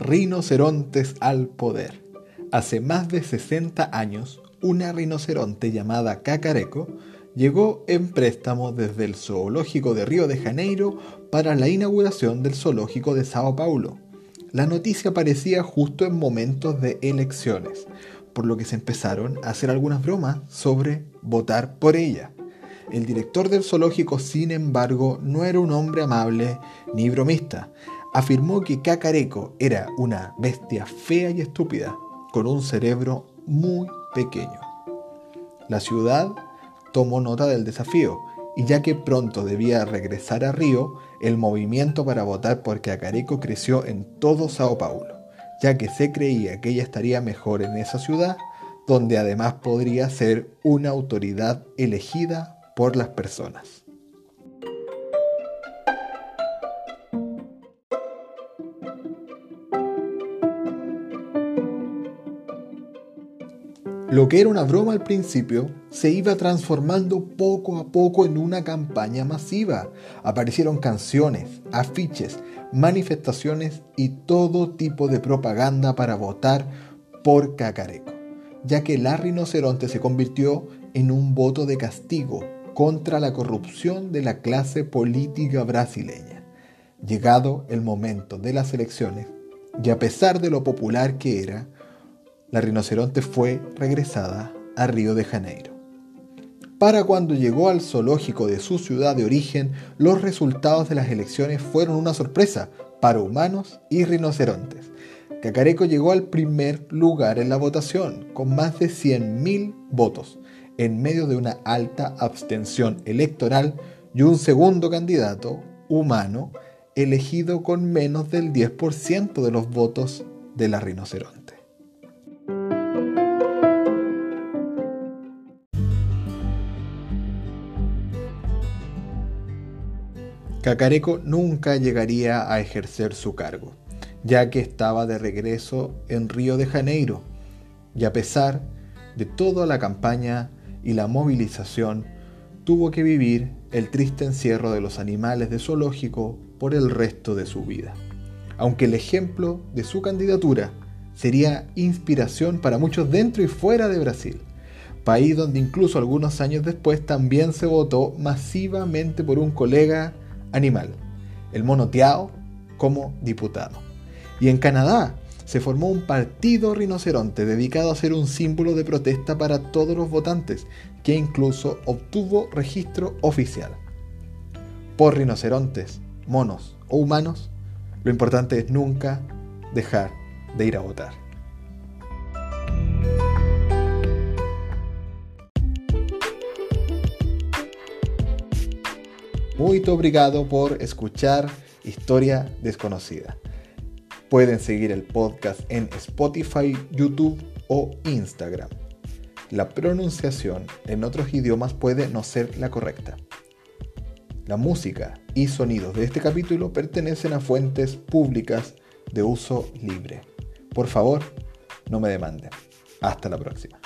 Rinocerontes al poder. Hace más de 60 años, una rinoceronte llamada Cacareco llegó en préstamo desde el zoológico de Río de Janeiro para la inauguración del zoológico de Sao Paulo. La noticia aparecía justo en momentos de elecciones, por lo que se empezaron a hacer algunas bromas sobre votar por ella. El director del zoológico, sin embargo, no era un hombre amable ni bromista. Afirmó que Cacareco era una bestia fea y estúpida, con un cerebro muy pequeño. La ciudad tomó nota del desafío, y ya que pronto debía regresar a Río, el movimiento para votar por Cacareco creció en todo Sao Paulo, ya que se creía que ella estaría mejor en esa ciudad, donde además podría ser una autoridad elegida por las personas. Lo que era una broma al principio se iba transformando poco a poco en una campaña masiva. Aparecieron canciones, afiches, manifestaciones y todo tipo de propaganda para votar por Cacareco, ya que la rinoceronte se convirtió en un voto de castigo contra la corrupción de la clase política brasileña. Llegado el momento de las elecciones, y a pesar de lo popular que era, la rinoceronte fue regresada a Río de Janeiro. Para cuando llegó al zoológico de su ciudad de origen, los resultados de las elecciones fueron una sorpresa para humanos y rinocerontes. Cacareco llegó al primer lugar en la votación, con más de 100.000 votos, en medio de una alta abstención electoral y un segundo candidato, humano, elegido con menos del 10% de los votos de la rinoceronte. Cacareco nunca llegaría a ejercer su cargo, ya que estaba de regreso en Río de Janeiro, y a pesar de toda la campaña y la movilización, tuvo que vivir el triste encierro de los animales de zoológico por el resto de su vida. Aunque el ejemplo de su candidatura sería inspiración para muchos dentro y fuera de Brasil, país donde incluso algunos años después también se votó masivamente por un colega animal, el monoteado, como diputado. Y en Canadá, se formó un partido rinoceronte dedicado a ser un símbolo de protesta para todos los votantes, que incluso obtuvo registro oficial. Por rinocerontes, monos o humanos, lo importante es nunca dejar de ir a votar. Muy obrigado por escuchar Historia Desconocida. Pueden seguir el podcast en Spotify, YouTube o Instagram. La pronunciación en otros idiomas puede no ser la correcta. La música y sonidos de este capítulo pertenecen a fuentes públicas de uso libre. Por favor, no me demanden. Hasta la próxima.